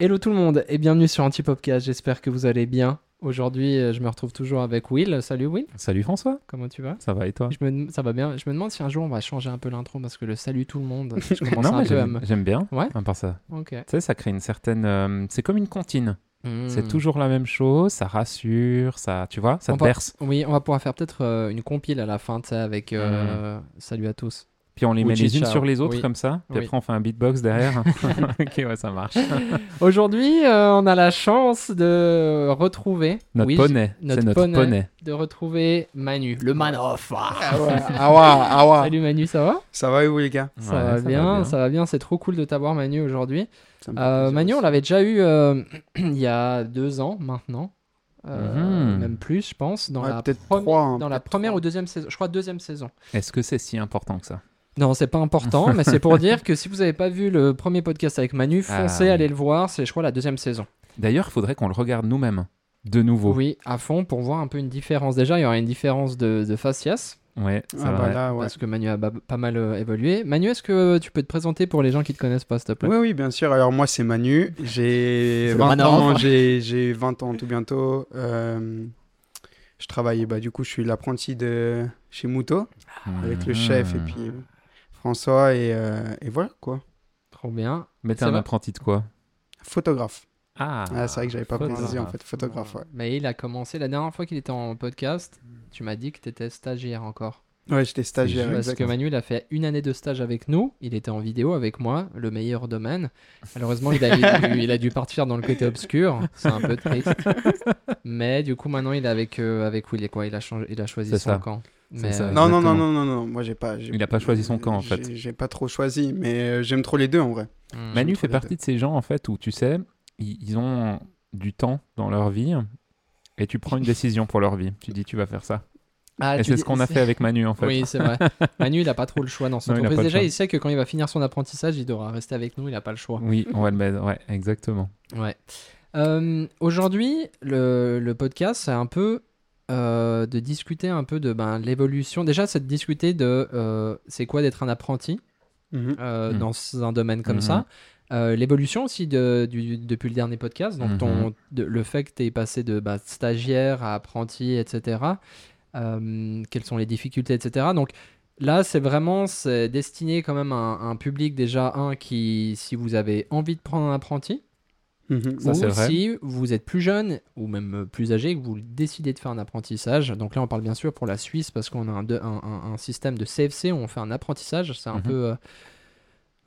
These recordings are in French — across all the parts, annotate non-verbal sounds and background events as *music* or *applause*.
Hello tout le monde et bienvenue sur Antipopcast. J'espère que vous allez bien. Aujourd'hui, euh, je me retrouve toujours avec Will. Salut Will, Salut François, comment tu vas? Ça va et toi? Je me, Ça va bien. Je me demande si un jour on va changer un peu l'intro parce que le salut tout le monde, *laughs* je commence Non, un mais peu à j'aime me... j'aime bien. Ouais À part ça, Ok. tu sais, ça crée une certaine. euh, c'est comme une comptine. C'est Hmm. toujours la même chose. Ça rassure, ça, tu vois, ça On te va- berce. Oui, on va pouvoir faire peut-être euh, une compile à la fin, tu sais, avec euh, salut à tous. Puis on les Ou met les unes sur les autres Oui. comme ça. Puis Oui. après on fait un beatbox derrière. *laughs* *laughs* ok, ouais, ça marche. *laughs* Aujourd'hui, euh, on a la chance de retrouver Notre Oui, poney, notre c'est notre poney. poney. de retrouver Manu, le man of. Ah ouais, ah ouais, ah ouais. Salut Manu, ça va? Ça va et vous les gars? Ça, Ouais, va bien, ça va bien, c'est trop cool de t'avoir Manu aujourd'hui. Euh, Manu, on l'avait déjà eu euh, *clears throat* il y a deux ans maintenant, Euh, Mhm. même plus, je pense, dans Ouais, la, peut-être premi- trois, hein, dans la première ou deuxième saison. Je crois deuxième saison. Est-ce que c'est si important que ça? Non, c'est pas important, mais c'est pour dire que si vous n'avez pas vu le premier podcast avec Manu, Ah, foncez, oui. allez le voir. C'est, je crois, la deuxième saison. D'ailleurs, il faudrait qu'on le regarde nous-mêmes, de nouveau. Oui, à fond pour voir un peu une différence. Déjà, il y aura une différence de, de faciès Ouais, c'est Ah bah là, ouais. parce que Manu a ba- pas mal euh, évolué. Manu, est-ce que tu peux te présenter pour les gens qui te connaissent pas, s'il te plaît? Oui, oui, bien sûr. Alors moi, c'est Manu. J'ai C'est le 20 Manor. ans. J'ai j'ai 20 ans tout bientôt. Euh, je travaille, bah, du coup, je suis l'apprenti de chez Mouto avec le chef et puis François et, euh, et voilà quoi. Trop bien. Mais t'es Ça un va apprenti de quoi? Photographe. Ah, Ah, c'est vrai que j'avais pas précisé en fait. Photographe, ouais. Mais il a commencé la dernière fois qu'il était en podcast. Tu m'as dit que tu étais stagiaire encore. Ouais, j'étais stagiaire. Parce que exactement. Manu, il a fait une année de stage avec nous. Il était en vidéo avec moi, le meilleur domaine. Malheureusement, il a, il a dû, *laughs* il a dû partir dans le côté obscur. C'est un peu triste. *laughs* Mais du coup, maintenant, il est avec, euh, avec Will. Et quoi, il a, changé, il a choisi son ça. camp. C'est Mais, ça. euh, Non, non, non, non, non, non. Moi, j'ai pas. Il a pas choisi son camp, en fait. j'ai- pas trop choisi, mais euh, j'aime trop les deux en vrai. hmm. Manu fait partie de ces gens, en fait, où tu sais, ils, ils ont du temps dans leur vie et tu prends une *laughs* décision pour leur vie. Tu dis, tu vas faire ça. Ah, et c'est dis- ce qu'on a fait avec Manu, en fait. Oui, c'est vrai. *laughs* Manu, il a pas trop le choix dans son Non, entreprise. Déjà, il sait que quand il va finir son apprentissage, il devra rester avec nous. Il a pas le choix. Oui, on va le mettre. Ouais, exactement. Ouais. Euh, Aujourd'hui, le, le podcast, c'est un peu euh, de discuter un peu de ben, l'évolution. Déjà, c'est de discuter de euh, c'est quoi d'être un apprenti Mhm. euh, Mhm. dans un domaine comme Mhm. ça. Euh, l'évolution aussi de, du- depuis le dernier podcast, donc Mhm. ton, de- le fait que tu es passé de bah, stagiaire à apprenti, etc. Euh, quelles sont les difficultés, etc. Donc là, c'est vraiment c'est destiné quand même à un, à un public déjà, un qui, si vous avez envie de prendre un apprenti, Mhm. Ça, ou vrai. si vous êtes plus jeune ou même euh, plus âgé, que vous décidez de faire un apprentissage. Donc là, on parle bien sûr pour la Suisse parce qu'on a un, de- un- un- un système de CFC où on fait un apprentissage. C'est un Mhm. peu. euh,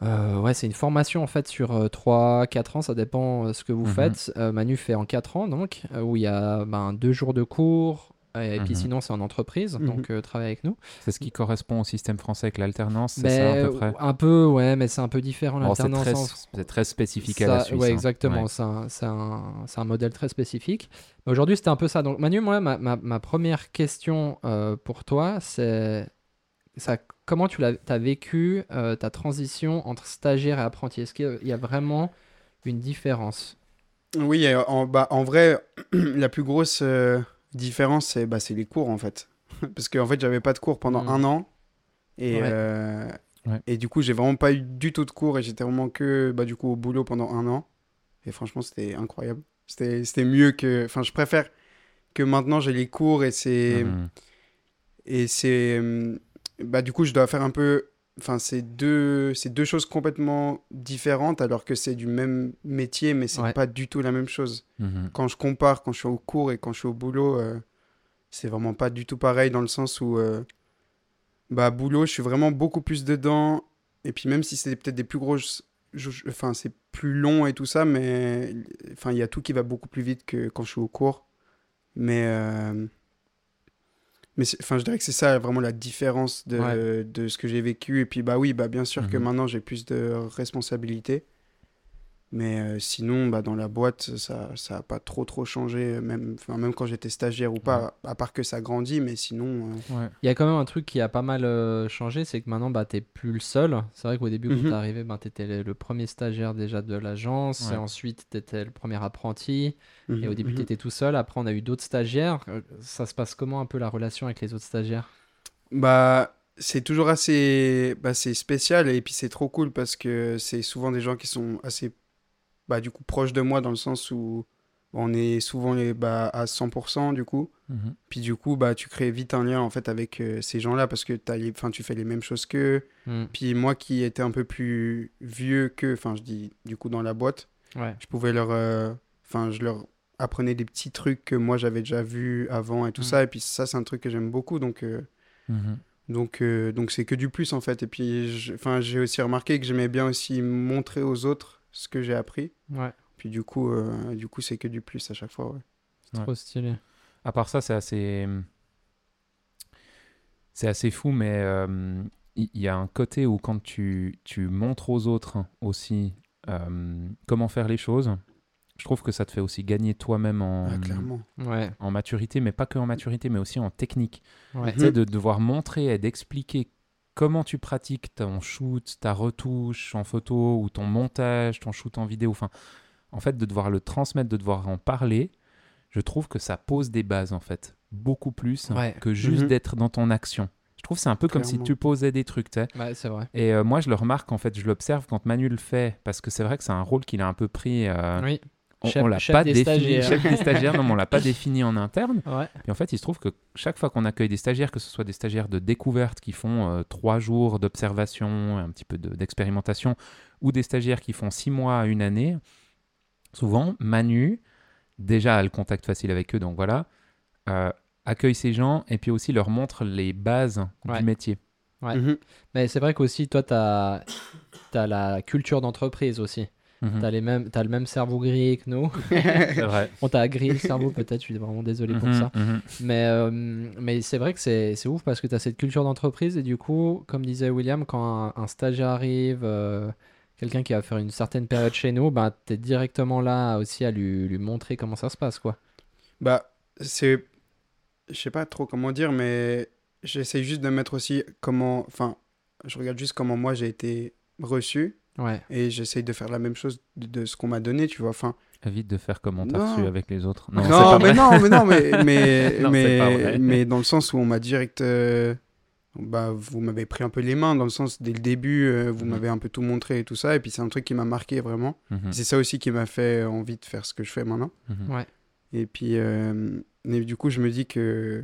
euh, ouais, c'est une formation en fait sur 3-4 ans, ça dépend euh, ce que vous Mhm. faites. Euh, Manu fait en 4 ans donc, euh, où il y a ben, deux jours de cours. Et puis Mhm. sinon, c'est en entreprise, Mhm. donc euh, travaille avec nous. C'est ce qui correspond au système français avec l'alternance, c'est Ben, ça à peu près un peu, ouais, mais c'est un peu différent Bon, C'est l'alternance. très, en- c'est très spécifique à Ça- la Suisse. Ouais, hein. exactement. Ouais. C'est un, c'est un- c'est un modèle très spécifique. Aujourd'hui, c'était un peu ça. Donc, Manu, moi, ma, ma- ma première question euh, pour toi, c'est ça, comment tu l'as, as vécu euh, ta transition entre stagiaire et apprenti? Est-ce qu'il y a vraiment une différence? Oui, euh, en, bah, en vrai, *clears throat* la plus grosse euh, différence, c'est bah, les cours en fait. *laughs* Parce qu'en fait, j'avais pas de cours pendant Mm. un an. Et, Ouais. euh, Ouais. et du coup, j'ai vraiment pas eu du tout de cours et j'étais vraiment que bah, du coup, au boulot pendant un an. Et franchement, c'était incroyable. C'était mieux que. Enfin, je préfère que maintenant j'ai les cours et c'est. Mhm. Et c'est. hum, Bah, du coup, je dois faire un peu. Enfin, c'est deux, c'est deux choses complètement différentes alors que c'est du même métier, mais c'est Ouais. pas du tout la même chose. Mhm. Quand je compare, quand je suis au cours et quand je suis au boulot, euh, c'est vraiment pas du tout pareil dans le sens où. euh, bah, boulot, je suis vraiment beaucoup plus dedans. Et puis, même si c'est peut-être des plus grosses. Enfin, c'est plus long et tout ça, mais. Enfin, il y a tout qui va beaucoup plus vite que quand je suis au cours. Mais. euh, mais enfin, je dirais que c'est ça vraiment la différence de, Ouais. de ce que j'ai vécu. Et puis, bah oui, bah bien sûr que Mhm. maintenant j'ai plus de responsabilités. Mais euh, sinon, bah, dans la boîte, ça ça a pas trop trop changé, même, enfin, même quand j'étais stagiaire ou pas, à part que ça grandit, mais sinon... euh, Ouais. Il y a quand même un truc qui a pas mal euh, changé, c'est que maintenant, bah, tu plus le seul. C'est vrai qu'au début, quand Mhm. tu es arrivé, bah, tu étais le, le premier stagiaire déjà de l'agence, Ouais. et ensuite, tu étais le premier apprenti. Et au mhm, début, mhm. tu étais tout seul. Après, on a eu d'autres stagiaires. Ça se passe comment un peu la relation avec les autres stagiaires? Bah, c'est toujours assez bah, c'est spécial et puis c'est trop cool parce que c'est souvent des gens qui sont assez bah, du coup, proches de moi dans le sens où on est souvent les, bah, à 100% du coup. Mhm. Puis du coup, bah, tu crées vite un lien en fait avec euh, ces gens-là parce que t'as les... enfin, tu fais les mêmes choses qu'eux. Mm. Puis moi qui étais un peu plus vieux qu'eux, enfin je dis du coup dans la boîte, Ouais. je pouvais leur... euh, Enfin, je leur apprenais des petits trucs que moi j'avais déjà vus avant et tout Mm. ça. Et puis ça, c'est un truc que j'aime beaucoup. Donc... euh, Mhm. donc, euh, donc c'est que du plus en fait. Et puis, enfin, j'ai aussi remarqué que j'aimais bien aussi montrer aux autres ce que j'ai appris. Ouais. Puis du coup, euh, du coup, c'est que du plus à chaque fois. ouais. Ouais. Trop stylé. À part ça, c'est assez. C'est assez fou, mais euh, il y, a un côté où quand tu, tu montres aux autres aussi euh, comment faire les choses, je trouve que ça te fait aussi gagner toi-même en, Ah, clairement. Ouais. en maturité, mais pas que en maturité, mais aussi en technique. Ouais. Tu sais, de devoir montrer et d'expliquer comment tu pratiques ton shoot, ta retouche en photo ou ton montage, ton shoot en vidéo? Enfin, en fait, de devoir le transmettre, de devoir en parler, je trouve que ça pose des bases en fait, beaucoup plus Ouais. que juste Mhm. d'être dans ton action. Je trouve que c'est un peu comme si tu posais des trucs, tu sais. Ouais, c'est vrai. Et euh, moi, je le remarque en fait, je l'observe quand Manu le fait, parce que c'est vrai que c'est un rôle qu'il a un peu pris. euh, Oui. On, Chef- on l'a pas des défini, stagiaires. chef des stagiaires, non, mais on l'a pas *laughs* défini en interne. Ouais. Et en fait, il se trouve que chaque fois qu'on accueille des stagiaires, que ce soit des stagiaires de découverte qui font euh, trois jours d'observation, un petit peu de- d'expérimentation, ou des stagiaires qui font six mois à une année, souvent, Manu, déjà a le contact facile avec eux, donc voilà, euh, accueille ces gens et puis aussi leur montre les bases Ouais. du métier. Ouais. Mhm. Mais c'est vrai qu'aussi, toi, tu as, la culture d'entreprise aussi. Mhm. Tu as, le même cerveau gris que nous. *laughs* C'est vrai. On t'a grillé le cerveau, peut-être. Je suis vraiment désolé pour Mhm, ça. mhm. Mais, euh, mais c'est vrai que c'est c'est ouf parce que tu as cette culture d'entreprise. Et du coup, comme disait William, quand un, un stagiaire arrive, euh, quelqu'un qui va faire une certaine période chez nous, bah, tu es directement là aussi à lui, lui montrer comment ça se passe. quoi. Bah, c'est. Je sais pas trop comment dire, mais j'essaie juste de mettre aussi comment. Enfin, je regarde juste comment moi j'ai été reçu Ouais. et j'essaye de faire la même chose de, de ce qu'on m'a donné, tu vois. Enfin, Évite de faire comme on t'a reçu avec les autres. non, pas mais vrai. non, mais non, mais, *laughs* mais, Non, mais, mais dans le sens où on m'a direct. euh, bah, vous m'avez pris un peu les mains, dans le sens, dès le début, euh, vous Mhm. m'avez un peu tout montré et tout ça. Et puis, c'est un truc qui m'a marqué vraiment. Mhm, C'est ça aussi qui m'a fait envie de faire ce que je fais maintenant. mhm. Ouais. Et puis, euh, du coup, je me dis que,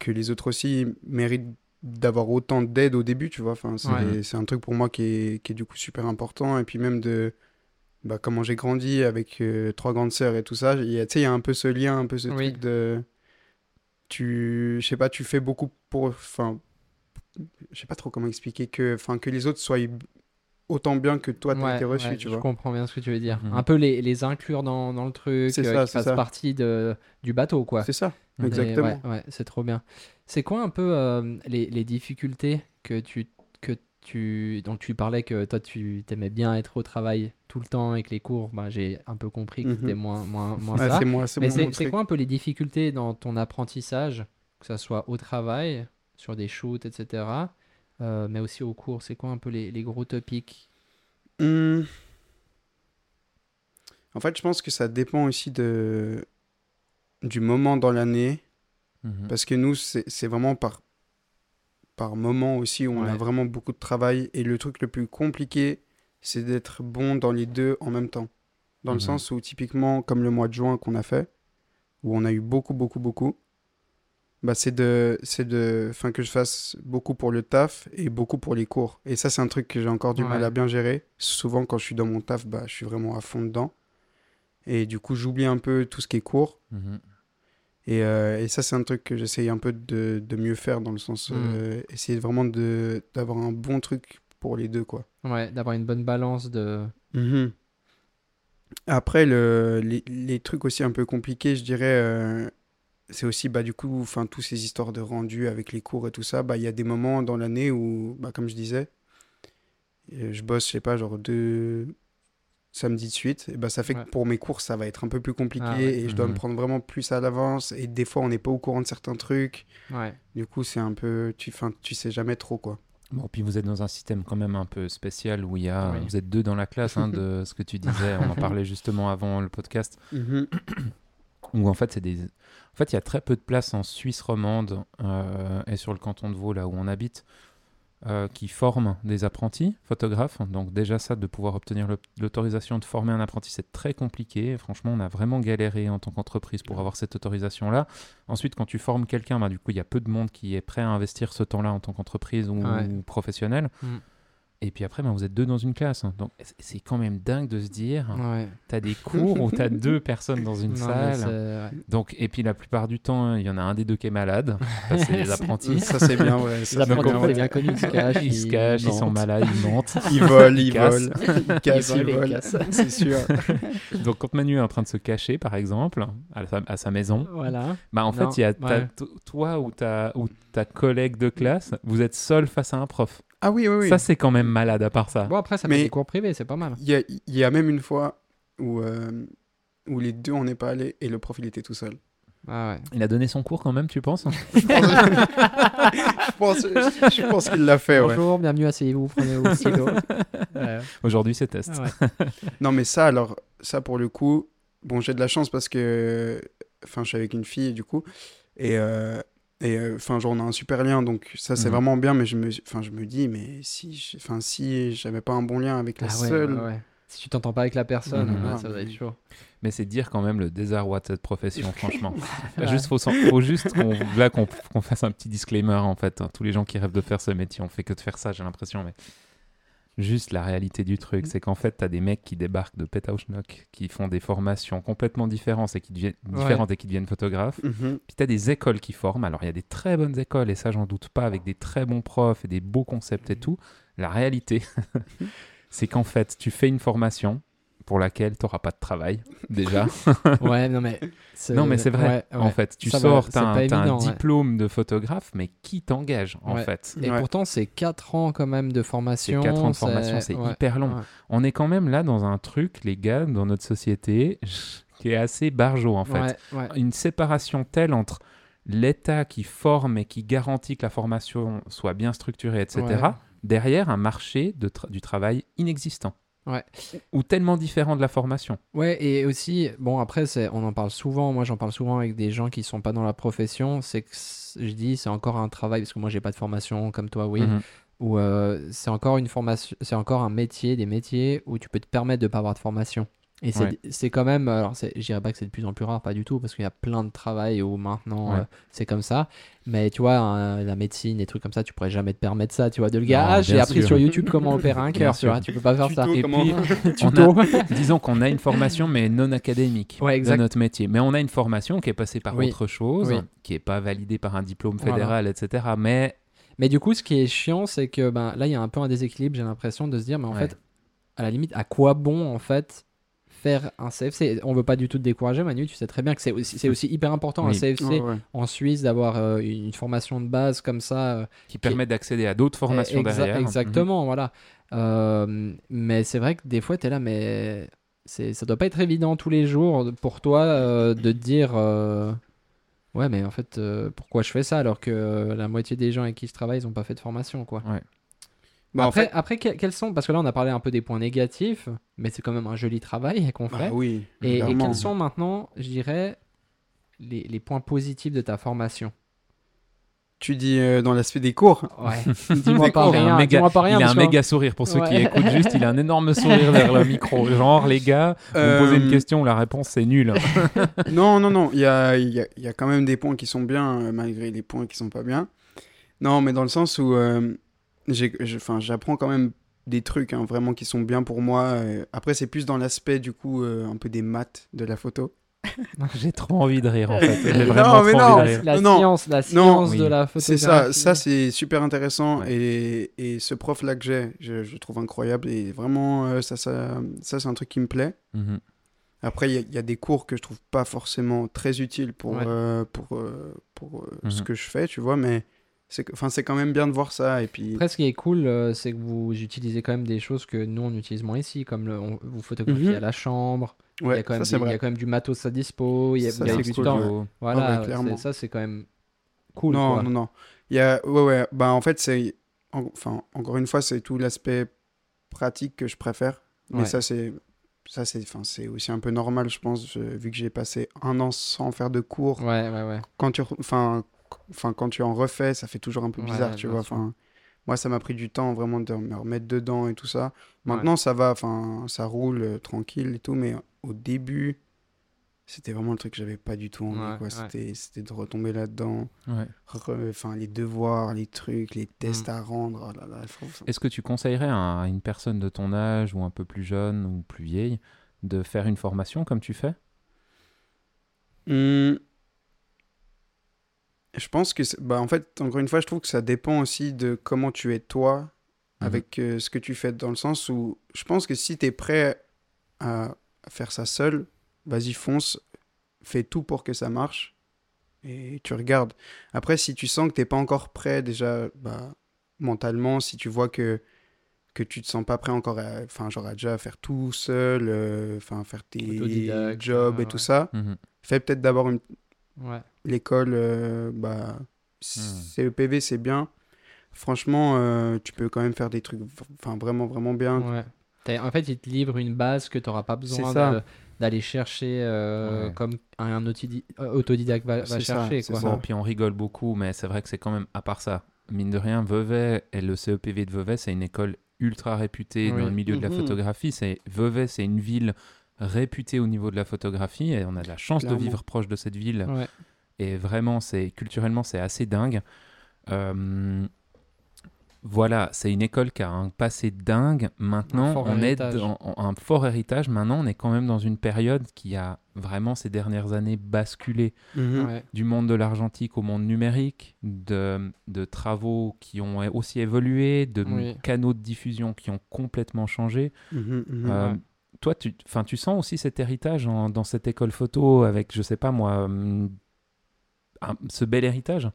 que les autres aussi méritent d'avoir autant d'aide au début, tu vois. Enfin, c'est Ouais. un truc pour moi qui est, qui est du coup super important. Et puis même de bah, comment j'ai grandi avec euh, trois grandes sœurs et tout ça, il y a, tu sais, il y a un peu ce lien, un peu ce Oui. truc de... Tu, je sais pas, tu fais beaucoup pour... Enfin, je sais pas trop comment expliquer que, enfin, que les autres soient autant bien que toi, t'as Ouais, été reçu, ouais, tu je vois. comprends bien ce que tu veux dire. Mhm. Un peu les, les inclure dans, dans le truc, C'est euh, ça, c'est fassent partie de, du bateau, quoi. C'est ça, exactement. ouais, ouais, c'est trop bien. C'est quoi un peu euh, les, les difficultés que tu, que tu... Donc tu parlais que toi tu t'aimais bien être au travail tout le temps avec les cours? Bah, J'ai un peu compris que Mhm. c'était moins, moins, moins Ouais, ça. c'est moi, c'est Mais c'est quoi un peu les difficultés dans ton apprentissage, que ce soit au travail, sur des shoots, etc. euh, mais aussi au cours, c'est quoi un peu les, les gros topics? Hmm. En fait, je pense que ça dépend aussi de... du moment dans l'année. Mhm. Parce que nous, c'est vraiment par... par moment aussi où on a vraiment beaucoup de travail. Et le truc le plus compliqué, c'est d'être bon dans les deux en même temps. Dans le Mhm. sens où, typiquement, comme le mois de juin qu'on a fait, où on a eu beaucoup, beaucoup, beaucoup, bah c'est de, c'est de, enfin que je fasse beaucoup pour le taf et beaucoup pour les cours. Et ça, c'est un truc que j'ai encore du mal à bien gérer. Souvent, quand je suis dans mon taf, bah, je suis vraiment à fond dedans. Et du coup, j'oublie un peu tout ce qui est cours. Mhm. Et, euh, et ça, c'est un truc que j'essaye un peu de, de mieux faire dans le sens, Mm. euh, essayer vraiment d'avoir un bon truc pour les deux, quoi. Ouais, d'avoir une bonne balance de. Mhm. Après, le, les, les trucs aussi un peu compliqués, je dirais, euh, c'est aussi, bah, du coup, enfin, tous ces histoires de rendu avec les cours et tout ça, bah, il y a des moments dans l'année où, bah, comme je disais, je bosse, je sais pas, genre deux samedis de suite, et bah, ça fait Ouais. que pour mes cours, ça va être un peu plus compliqué Ah ouais. et je dois Mhm. me prendre vraiment plus à l'avance et des fois, on n'est pas au courant de certains trucs. Ouais. Du coup, c'est un peu, tu, fin, tu sais jamais trop, quoi. Bon, puis vous êtes dans un système quand même un peu spécial où il y a, Oui. vous êtes deux dans la classe, hein, de ce que tu *laughs* disais, on en parlait justement avant le podcast, *clears throat* où en fait c'est des, en fait il y a très peu de place en Suisse romande euh, et sur le canton de Vaud là où on habite, euh, qui forment des apprentis photographes. Donc déjà ça, de pouvoir obtenir l'autorisation de former un apprenti, c'est très compliqué. Franchement, on a vraiment galéré en tant qu'entreprise pour avoir cette autorisation-là. Ensuite, quand tu formes quelqu'un, bah, du coup, il y a peu de monde qui est prêt à investir ce temps-là en tant qu'entreprise ou, Ouais. ou professionnel. Mm. Et puis après, bah, vous êtes deux dans une classe. Donc c'est- quand même dingue de se dire, Ouais. tu as des cours où tu as deux *laughs* personnes dans une Non, salle. ouais. Donc, et puis la plupart du temps, il y en a un des deux qui est malade. *laughs* Ça, c'est les apprentis. Ça, c'est bien, ouais. ça, Les apprentis, bien, c'est bien connu, ils se cachent. *laughs* Ils se cachent, ils sont malades, ils mentent. Ils volent, ils cassent. volent. Ils cassent, volent ils volent. cassent. C'est sûr. Donc, quand Manu est en train de se cacher, par exemple, à sa, à sa maison, Voilà. bah, en Non, fait, il y a ta- toi ou ta, ou ta collègue de classe, vous êtes seul face à un prof. Ah oui, oui, oui. Ça, c'est quand même malade à part ça. Bon, après, ça Mais- fait des cours privés, c'est pas mal. Il y a, il y a même une fois où, euh, où les deux, on n'est pas allés et le prof, il était tout seul. Ah ouais. Il a donné son cours quand même, tu penses *laughs* je pense, je pense qu'il l'a fait, ouais. Bonjour, bienvenue, asseyez-vous, prenez vos stylos. *laughs* Ouais. Aujourd'hui, c'est test. Ah ouais. *laughs* Non, mais ça, alors, ça pour le coup, bon, j'ai de la chance parce que, enfin, je suis avec une fille, du coup, et, euh, et euh, enfin, genre, on a un super lien, donc ça, c'est Mhm. vraiment bien, mais je me, enfin, je me dis, mais si, je- enfin, si j'avais pas un bon lien avec la Ah seule, ouais, ouais. Si tu t'entends pas avec la personne, Mhm. ouais, ça va être chaud. Mais c'est dire quand même le désarroi de cette profession, *laughs* franchement. Ouais. Juste, faut, juste qu'on là, qu'on qu'on fasse un petit disclaimer, en fait. hein. Tous les gens qui rêvent de faire ce métier, on fait que de faire ça, j'ai l'impression. Mais juste la réalité du truc, c'est qu'en fait, tu as des mecs qui débarquent de Petauschnock, qui font des formations complètement différentes et qui deviennent, Ouais. différentes et qui deviennent photographes. Mhm. Puis tu as des écoles qui forment. Alors, il y a des très bonnes écoles, et ça, j'en doute pas, avec des très bons profs et des beaux concepts et tout. La réalité, *laughs* c'est qu'en fait, tu fais une formation pour laquelle tu n'auras pas de travail, *laughs* déjà. *laughs* Ouais, non mais. Non, mais c'est vrai. ouais, En fait, tu Ça sors, c'est tu as, un, ouais. diplôme de photographe, mais qui t'engage, en Ouais. fait? Et Ouais. pourtant, c'est 4 ans quand même de C'est formation. 4 ans de formation, c'est ouais, hyper long. ouais. On est quand même là dans un truc, les gars, dans notre société, *laughs* qui est assez barjot, en fait. Ouais, ouais. Une séparation telle entre l'État qui forme et qui garantit que la formation soit bien structurée, etc., Ouais. derrière un marché de tra- du travail inexistant. Ouais. Ou tellement différent de la formation. Ouais, et aussi, bon, après, on en parle souvent. Moi, j'en parle souvent avec des gens qui sont pas dans la profession. C'est que je dis, c'est encore un travail, parce que moi, j'ai pas de formation comme toi, oui. Mhm. Ou euh, c'est encore une formation, c'est encore un métier, des métiers où tu peux te permettre de pas avoir de formation. Et c'est, Ouais. c'est quand même, alors c'est, je dirais pas que c'est de plus en plus rare, pas du tout, parce qu'il y a plein de travail où maintenant Ouais. euh, c'est comme ça. Mais tu vois, hein, la médecine, des trucs comme ça, tu pourrais jamais te permettre ça, tu vois, de le gars, ah, j'ai appris sur YouTube comment opérer un cœur, tu vois, tu peux pas faire ça. Et comment- puis, *laughs* *laughs* on Tuto. a- *laughs* disons qu'on a une formation, mais non académique Ouais, de notre métier. Mais on a une formation qui est passée par Oui. autre chose, Oui. qui n'est pas validée par un diplôme Voilà. fédéral, etc. Mais Mais du coup, ce qui est chiant, c'est que ben, là, il y a un peu un déséquilibre, j'ai l'impression, de se dire, mais en Ouais. fait, à la limite, à quoi bon, en fait, faire un CFC On veut pas du tout te décourager, Manu, tu sais très bien que c'est aussi, hyper important, un. CFC Ouais, ouais. en Suisse, d'avoir euh, une formation de base comme ça. euh, qui permet d'accéder à d'autres formations exa- derrière. Mhm. Exactement, voilà. Euh, mais c'est vrai que des fois, tu es là, mais ça doit pas être évident tous les jours pour toi euh, de te dire. euh, Ouais, mais en fait, euh, pourquoi je fais ça alors que euh, la moitié des gens avec qui je travaille, ils ont pas fait de formation, quoi. Bah, en après, fait, après que- quels sont Parce que là, on a parlé un peu des points négatifs, mais c'est quand même un joli travail *laughs* qu'on bah fait. oui. et, quels sont maintenant, je dirais, les, les points positifs de ta formation? Tu dis euh, dans l'aspect des cours? Ouais. *laughs* Dis-moi pas un rien. méga- pas rien. il a un méga sourire pour ceux qui écoutent juste. Il a un énorme *laughs* sourire vers le micro. Genre, les gars, vous me posez une Euh, question, la réponse c'est nul. Non, non, non. Il y a, il y, a, y a quand même des points qui sont bien, euh, malgré les points qui sont pas bien. Non, mais dans le sens où euh, j'apprends quand même des trucs hein, vraiment qui sont bien pour moi. euh. Après, c'est plus dans l'aspect, du coup, euh, un peu des maths de la photo. J'ai trop envie de rire en fait. J'ai *laughs* Non, mais trop non. envie de rire. La Non, science, la non, science oui. de la C'est photographie. ça, ça c'est super intéressant. Ouais. Et, et ce prof-là que j'ai, je, je le trouve incroyable. Et vraiment, euh, ça, ça, ça c'est un truc qui me plaît. Mhm. Après, il y, a- il y a des cours que je trouve pas forcément très utiles pour, Ouais. euh, pour, euh, pour euh, ce Mhm. que je fais, tu vois, mais c'est enfin, c'est quand même bien de voir ça. Et puis, Après, ce qui est cool, euh, c'est que vous utilisez quand même des choses que nous, on utilise moins ici, comme le, on- vous photographiez Mhm. à la chambre. il, y a ouais, quand même ça des- c'est il y a quand même du matos à dispo. Il y a, Ça, il y a c'est du cool, temps. Voilà, Ah ouais, c'est- clairement. ça, c'est quand même cool. non, quoi. non, non. Il y a, ouais, ouais, bah en fait, c'est, en- enfin, encore une fois, c'est tout l'aspect pratique que je préfère. Mais Ouais. ça, c'est, ça, c'est, enfin, c'est aussi un peu normal, je pense, je- vu que j'ai passé un an sans faire de cours. Ouais, ouais, ouais. Quand tu, enfin, enfin, quand tu en refais, ça fait toujours un peu Ouais, bizarre, tu vois. Enfin, moi, ça m'a pris du temps vraiment de me remettre dedans et tout ça. Maintenant, ça va, enfin, ça roule euh, tranquille et tout, mais au début, c'était vraiment le truc que j'avais pas du tout envie, Ouais, quoi. ouais. C'était, c'était de retomber là-dedans. Enfin, les devoirs, les trucs, les tests Mm. à rendre. oh là là, il faut- Est-ce que tu conseillerais à une personne de ton âge ou un peu plus jeune ou plus vieille de faire une formation comme tu fais? Hmm. Je pense que, bah, en fait, encore une fois, je trouve que ça dépend aussi de comment tu es toi Mhm. avec euh, ce que tu fais, dans le sens où je pense que si tu es prêt à faire ça seul, vas-y, fonce, fais tout pour que ça marche et tu regardes. Après, si tu sens que t'es pas encore prêt déjà bah, mentalement, si tu vois que que tu te sens pas prêt encore à, enfin, genre à déjà faire tout seul, euh, enfin, faire tes jobs et tout ça, Mhm. fais peut-être d'abord une Ouais. l'école, euh, bah, CEPV, c'est bien. Franchement, euh, tu peux quand même faire des trucs enfin, vraiment, vraiment bien. Ouais. T'as- En fait, il te livre une base que tu n'auras pas besoin d'aller chercher euh, Ouais. comme un, un autodi- autodidacte va, va C'est ça, chercher. Quoi. ça. Bon, puis on rigole beaucoup, mais c'est vrai que c'est quand même, à part ça, mine de rien, Vevey et le CEPV de Vevey, c'est une école ultra réputée Oui. dans le milieu de la Mhm. photographie. C'est Vevey, c'est une ville réputée au niveau de la photographie et on a de la chance Clairement. de vivre proche de cette ville. Ouais. Et vraiment, c'est culturellement, c'est assez dingue. Euh, voilà, c'est une école qui a un passé dingue. Maintenant, on est dans un fort héritage. Maintenant, on est quand même dans une période qui a vraiment ces dernières années basculé Mhm. Ouais. du monde de l'argentique au monde numérique, de, de travaux qui ont aussi évolué, de Oui. canaux de diffusion qui ont complètement changé. Mhm, mhm. Euh, Ouais. Toi, tu, 'fin, tu sens aussi cet héritage en- dans cette école photo avec, je sais pas moi, hum, un- ce bel héritage?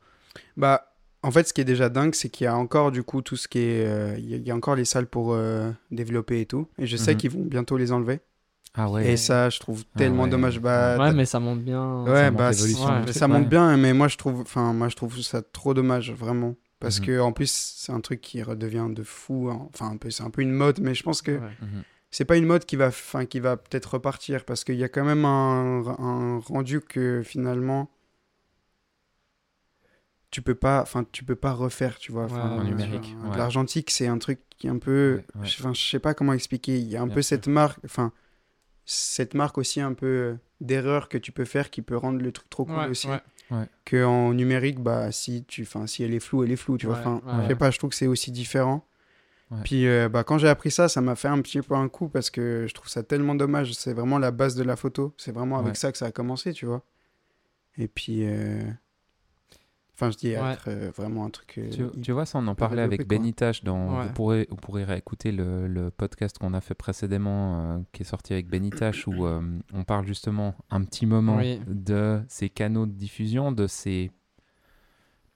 Bah, en fait, ce qui est déjà dingue, c'est qu'il y a encore du coup tout ce qui est. euh, Il y, a- il y a encore les salles pour euh, développer et tout. Et je sais Mhm. qu'ils vont bientôt les enlever. Ah ouais. Et ça, je trouve Ah tellement ouais. dommage. Bah, Ouais, mais ça monte bien. Ouais, ça montre bah, du ça, truc, monte ouais. bien, mais moi je trouve, enfin, moi je trouve ça trop dommage, vraiment, parce Mhm. que en plus c'est un truc qui redevient de fou, hein. enfin un peu, c'est un peu une mode, mais je pense que Ouais. C'est pas une mode qui va, enfin, qui va peut-être repartir, parce qu'il y a quand même un, un rendu que finalement tu peux pas, enfin, tu peux pas refaire, tu vois, Ouais, numérique, ouais. L'argentique, c'est un truc qui est un peu, Ouais, je sais pas comment expliquer, il y a un Bien peu sûr. cette marque, enfin, cette marque aussi un peu euh, d'erreur que tu peux faire qui peut rendre le truc trop cool aussi. que en numérique bah si tu enfin si elle est floue elle est floue tu vois enfin je sais pas je trouve que c'est aussi différent Ouais. puis euh, bah quand j'ai appris ça ça m'a fait un petit peu un coup parce que je trouve ça tellement dommage c'est vraiment la base de la photo c'est vraiment avec Ouais. ça que ça a commencé tu vois et puis euh, enfin je dis être euh, vraiment un truc Tu, vois, ça, on en parlait avec. Benitash. Dans, vous, pourrez, vous pourrez réécouter le, le podcast qu'on a fait précédemment, euh, qui est sorti avec Benitash, où on parle justement un petit moment Oui. de ces canaux de diffusion, de ces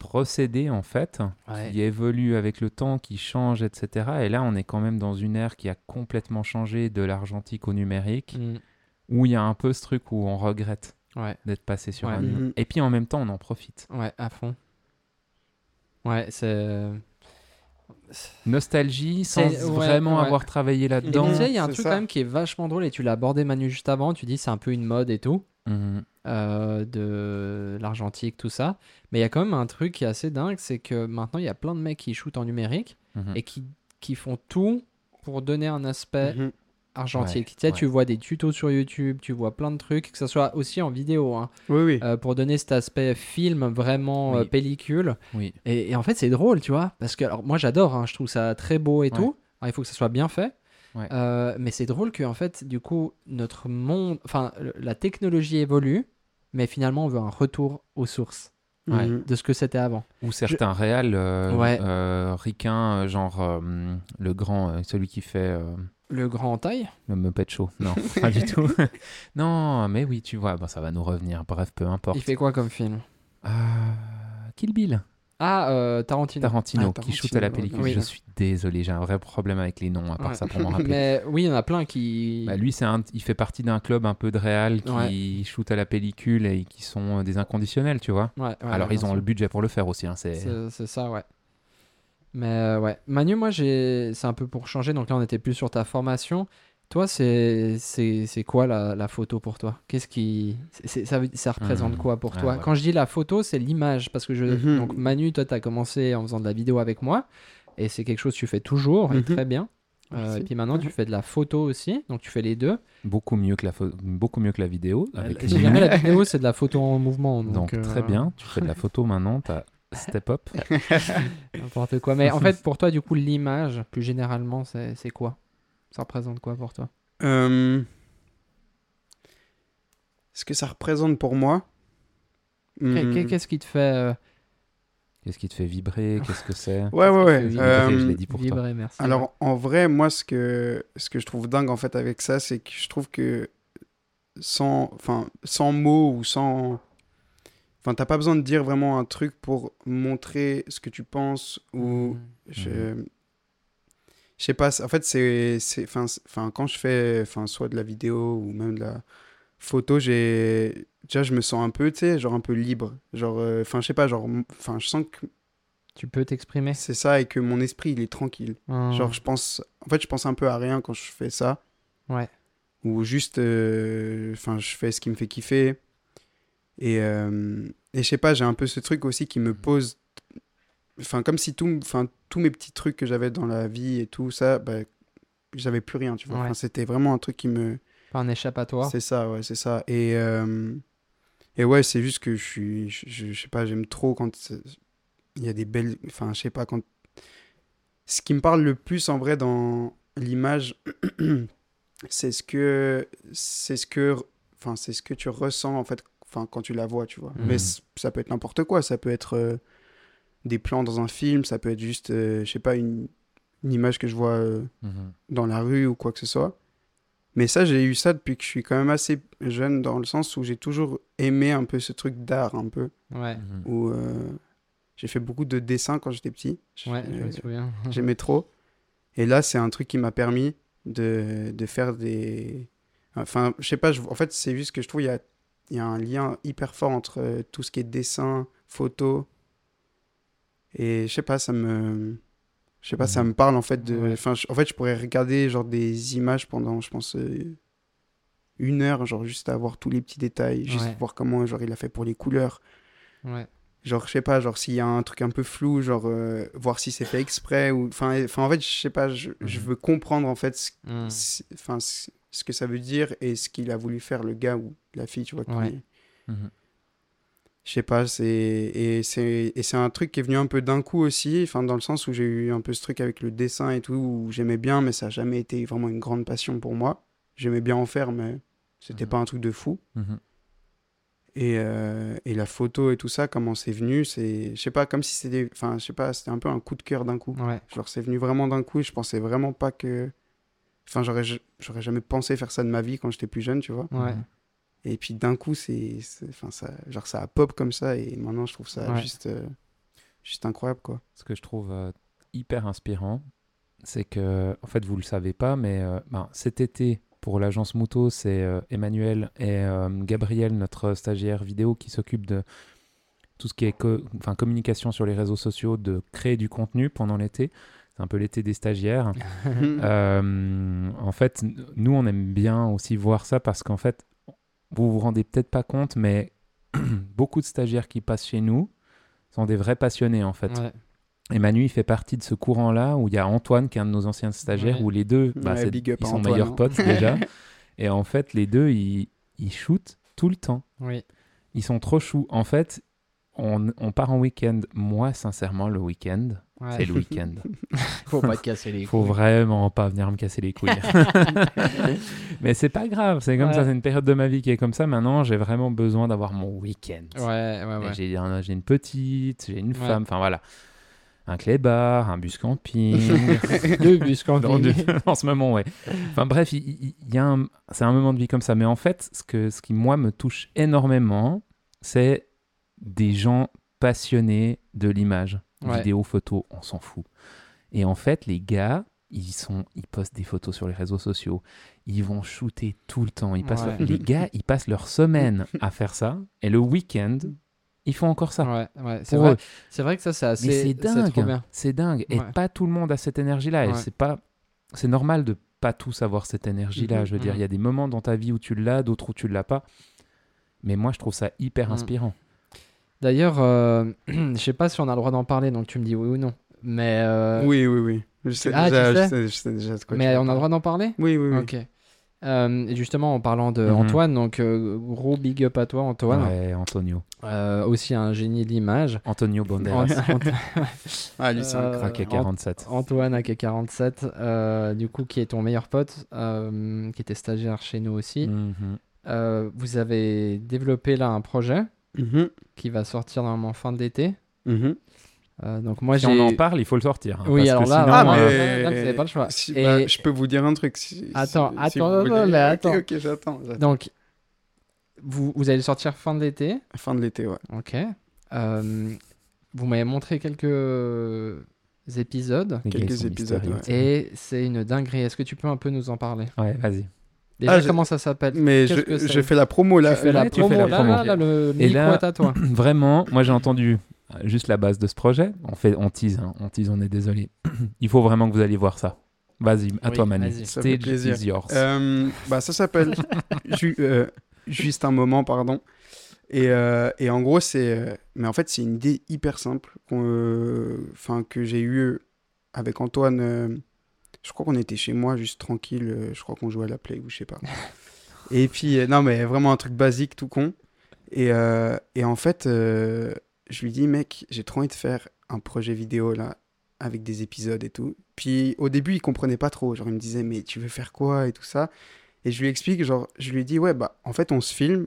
procédés, en fait, Ouais. qui évoluent avec le temps, qui changent, etc. Et là, on est quand même dans une ère qui a complètement changé de l'argentique au numérique, Mm. où il y a un peu ce truc où on regrette Ouais. d'être passé sur Ouais. un... Mhm. Et puis en même temps, on en profite. Ouais, à fond. Ouais, c'est. Nostalgie, sans vraiment ouais. avoir travaillé là-dedans. tu sais, il y a un truc ça. quand même qui est vachement drôle et tu l'as abordé Manu juste avant. Tu dis c'est un peu une mode et tout, Mhm. euh, de l'argentique, tout ça. Mais il y a quand même un truc qui est assez dingue, c'est que maintenant il y a plein de mecs qui shootent en numérique Mhm. et qui, qui font tout pour donner un aspect Mhm. argentique. Ouais, tu sais, ouais. tu vois des tutos sur YouTube, tu vois plein de trucs, que ce soit aussi en vidéo, hein, oui oui euh, pour donner cet aspect film vraiment euh, pellicule. Oui. Et, et en fait, c'est drôle, tu vois, parce que alors, moi j'adore, hein, je trouve ça très beau et Ouais. tout. Alors, il faut que ça soit bien fait. Ouais. Euh, mais c'est drôle que en fait, du coup, notre monde, enfin, la technologie évolue, mais finalement, on veut un retour aux sources Ouais. Mhm. de ce que c'était avant. Ou certains réals euh, Ouais. euh, ricains, euh, genre euh, le grand, euh, celui qui fait euh, Le grand en taille le Muppet Show. Non, *laughs* pas du tout. *laughs* non, mais oui, tu vois, bon, ça va nous revenir. Bref, peu importe. Il fait quoi comme film? Kill Bill, Ah, euh, Tarantino. Tarantino, Ah, qui shoot à la pellicule. oui. Je suis désolé, j'ai un vrai problème avec les noms, à part Ouais. ça pour m'en *laughs* rappeler. mais oui, il y en a plein qui. Bah, lui, c'est un, il fait partie d'un club un peu de réal qui Ouais. shoot à la pellicule et qui sont euh, des inconditionnels, tu vois. Ouais, ouais, Alors, ils ont le budget pour le faire aussi. hein, c'est... Ça, ouais. Mais euh, ouais. Manu, moi, j'ai... c'est un peu pour changer. Donc là, on était plus sur ta formation. Toi, c'est c'est c'est quoi la, la photo pour toi? Qu'est-ce qui ça, ça représente Mhm. quoi pour Ah toi? ouais. Quand je dis la photo, c'est l'image parce que je Mhm. donc Manu, toi, tu as commencé en faisant de la vidéo avec moi. Et c'est quelque chose que tu fais toujours et Mhm. très bien. Euh, et puis maintenant, tu fais de la photo aussi. Donc, tu fais les deux. Beaucoup mieux que la, beaucoup mieux que la vidéo. Avec Si jamais la vidéo, c'est de la photo en mouvement. Donc, Donc, euh, très bien, tu fais de la photo maintenant, t'as step up. *laughs* N'importe quoi. Mais en *laughs* fait, pour toi, du coup, l'image, plus généralement, c'est quoi? Ça représente quoi pour toi? Euh, Ce que ça représente pour moi. Hmm, qu'est- Qu'est-ce qui te fait euh, Qu'est-ce qui te fait vibrer? *laughs* Qu'est-ce que c'est? Ouais, ouais, ouais. Vibrer, Euh, je l'ai dit pour toi. vibrer Merci. Alors, en vrai, moi, ce que, ce que je trouve dingue, en fait, avec ça, c'est que je trouve que sans, enfin, sans mots ou sans... Enfin, t'as pas besoin de dire vraiment un truc pour montrer ce que tu penses ou... Mhm. Je... Je sais pas, en fait, c'est... c'est- Enfin, quand je fais enfin, soit de la vidéo ou même de la photo, j'ai... Déjà, je me sens un peu, tu sais, genre un peu libre. Genre, euh, enfin, je sais pas, genre... Enfin, je sens que Tu peux t'exprimer c'est ça et que mon esprit, il est tranquille. Hum, Genre, je pense. En fait, je pense un peu à rien quand je fais ça. Ouais. Ou juste. euh, Enfin, je fais ce qui me fait kiffer. Et, euh, et je sais pas, j'ai un peu ce truc aussi qui me pose. Enfin, comme si tout, enfin, tous mes petits trucs que j'avais dans la vie et tout ça, bah, j'avais plus rien, tu vois. Ouais. Enfin, c'était vraiment un truc qui me. Un échappatoire. C'est ça, ouais, c'est ça. Et, euh, et ouais, c'est juste que je suis. Je, je- je sais pas, j'aime trop quand il y a des belles. Enfin, je sais pas, quand. Ce qui me parle le plus en vrai dans l'image, *clears throat* c'est ce que. C'est ce que. Enfin, c'est ce que tu ressens en fait enfin, quand tu la vois, tu vois. Mhm. Mais ça peut être n'importe quoi. Ça peut être euh, des plans dans un film, ça peut être juste, euh, je sais pas, une, une image que je vois. euh, Mhm. dans la rue ou quoi que ce soit. Mais ça, j'ai eu ça depuis que je suis quand même assez jeune, dans le sens où j'ai toujours aimé un peu ce truc d'art, un peu. Ouais, Mhm. Où euh, j'ai fait beaucoup de dessins quand j'étais petit. ouais, je me souviens. *laughs* J'aimais trop. Et là, c'est un truc qui m'a permis de, de faire des. Enfin, je sais pas, je- en fait, c'est juste que je trouve qu'il y a, il y a un lien hyper fort entre euh, tout ce qui est dessin, photo. Et je sais pas, ça me. Je sais pas, ça Mhm. me parle en fait de. Enfin, en fait, je pourrais regarder genre des images pendant, je pense, euh, une heure, genre juste à voir tous les petits détails, juste Ouais. voir comment genre il a fait pour les couleurs. Ouais. Genre, je sais pas, genre s'il y a un truc un peu flou, genre euh, voir si c'est fait exprès ou. Enfin, en fait, je sais pas, je, je Mhm. veux comprendre en fait ce, ce- enfin, ce, ce que ça veut dire et ce qu'il a voulu faire le gars ou la fille, tu vois. Mhm. Je sais pas, c'est. Et c'est et c'est un truc qui est venu un peu d'un coup aussi, enfin, dans le sens où j'ai eu un peu ce truc avec le dessin et tout, où j'aimais bien, mais ça n'a jamais été vraiment une grande passion pour moi. J'aimais bien en faire, mais c'était Mhm. pas un truc de fou. Mhm. Et, euh, et la photo et tout ça, comment c'est venu, c'est. Je sais pas, comme si c'était. Enfin, je sais pas, c'était un peu un coup de cœur d'un coup. Ouais. Genre, c'est venu vraiment d'un coup et je pensais vraiment pas que. Enfin, j'aurais, j'aurais jamais pensé faire ça de ma vie quand j'étais plus jeune, tu vois. Ouais. Mhm. Et puis d'un coup, c'est. Enfin, ça. Genre, ça a pop comme ça et maintenant, je trouve ça Ouais. juste. euh, juste incroyable, quoi. Ce que je trouve euh, hyper inspirant, c'est que, en fait, vous le savez pas, mais euh, ben, cet été, pour l'agence Mouto, c'est Emmanuel et Gabriel, notre stagiaire vidéo, qui s'occupe de tout ce qui est co- enfin, communication sur les réseaux sociaux, de créer du contenu pendant l'été. C'est un peu l'été des stagiaires. *laughs* Euh, en fait, nous, on aime bien aussi voir ça parce qu'en fait, vous vous rendez peut-être pas compte, mais *clears throat* beaucoup de stagiaires qui passent chez nous sont des vrais passionnés, en fait. Ouais. Et Manu, il fait partie de ce courant-là où il y a Antoine, qui est un de nos anciens stagiaires, Ouais. où les deux, bah, Ouais, c'est- big up ils à sont Antoine, meilleurs hein. potes *laughs* déjà. Et en fait, les deux, ils, ils shootent tout le temps. Oui. Ils sont trop choux. En fait, on, on part en week-end. Moi, sincèrement, le week-end, Ouais. c'est le week-end. *laughs* Faut pas te casser les *laughs* Faut couilles. vraiment pas venir me casser les couilles. *laughs* Mais c'est pas grave, c'est comme Ouais. ça, c'est une période de ma vie qui est comme ça. Maintenant, j'ai vraiment besoin d'avoir mon week-end. Ouais, ouais, Et ouais. J'ai un- j'ai une petite, j'ai une femme, enfin voilà. Un clé-bar, un bus camping. Deux bus camping. du- en ce moment, ouais. Enfin bref, il, il- il y a un- c'est un moment de vie comme ça. Mais en fait, ce, que, ce qui, moi, me touche énormément, c'est des gens passionnés de l'image. Ouais. Vidéo, photo, on s'en fout. Et en fait, les gars, ils, sont, ils postent des photos sur les réseaux sociaux. Ils vont shooter tout le temps. Ils passent Ouais. leur- les gars, ils passent leur semaine à faire ça. Et le week-end, ils font encore ça. Ouais, ouais. C'est vrai. C'est vrai que ça, c'est assez. Mais c'est dingue. C'est dingue. Et pas tout le monde a cette énergie-là. Et c'est pas. C'est normal de pas tous avoir cette énergie-là. Mhm. Je veux dire, Mhm. il y a des moments dans ta vie où tu l'as, d'autres où tu l'as pas. Mais moi, je trouve ça hyper Mhm. inspirant. D'ailleurs, euh, *clears throat* je sais pas si on a le droit d'en parler, donc tu me dis oui ou non. mais, euh, Oui, oui, oui. Je sais, Ah, tu déjà, je sais sais, je sais déjà de quoi mais tu on a le droit d'en parler Oui, oui, oui. Ok. Euh, et justement, en parlant de Mhm. Antoine, donc euh, gros big up à toi, Antoine. Ouais, Antonio. Euh, aussi un génie de l'image. Antonio Banderas. Ant- *laughs* Ah, lui, c'est un Euh, Crack à Ant- 47. Antoine AK47, euh, du coup, qui est ton meilleur pote, euh, qui était stagiaire chez nous aussi. Mhm. Euh, vous avez développé là un projet Mhm, qui va sortir normalement fin de l'été. mhm. Euh, donc moi Si j'ai. on en parle, il faut le sortir. hein, Oui, parce alors que là, sinon, Ah, euh, euh, là, vous avez pas le choix. Si- Et- bah, je peux vous dire un truc. si- Attends, si- attends, si vous non, voulez. mais attends. Ok, ok, j'attends. Donc, vous, vous allez le sortir fin de l'été. Fin de l'été, ouais. Ok. Euh, vous m'avez montré quelques épisodes. Quelques épisodes, ouais. Et c'est une dinguerie. Est-ce que tu peux un peu nous en parler? Ouais, vas-y. Déjà, Ah, comment ça s'appelle? Mais je fais la promo là. Tu fais la fais promo. la là, promo. là, là, le Et micro là- à toi. *laughs* Vraiment, moi j'ai entendu euh, juste la base de ce projet. On fait, on tease, hein, on tease, on est désolé. *clears throat* Il faut vraiment que vous alliez voir ça. Vas-y, à Oui, toi Manu. fait Stage is yours. Euh, bah, ça s'appelle *laughs* Ju- euh, Juste un moment, pardon. Et, euh, et en gros, c'est. mais en fait, c'est une idée hyper simple euh, enfin, que j'ai eue avec Antoine. Je crois qu'on était chez moi, juste tranquille. euh, je crois qu'on jouait à la play ou je sais pas. *laughs* et puis, euh, non, mais vraiment un truc basique, tout con. Et, euh, et en fait, euh, je lui dis, mec, j'ai trop envie de faire un projet vidéo là, avec des épisodes et tout. Puis au début, il comprenait pas trop. Genre, il me disait, mais tu veux faire quoi et tout ça? Et je lui explique, genre, je lui dis, ouais, bah, en fait, on se filme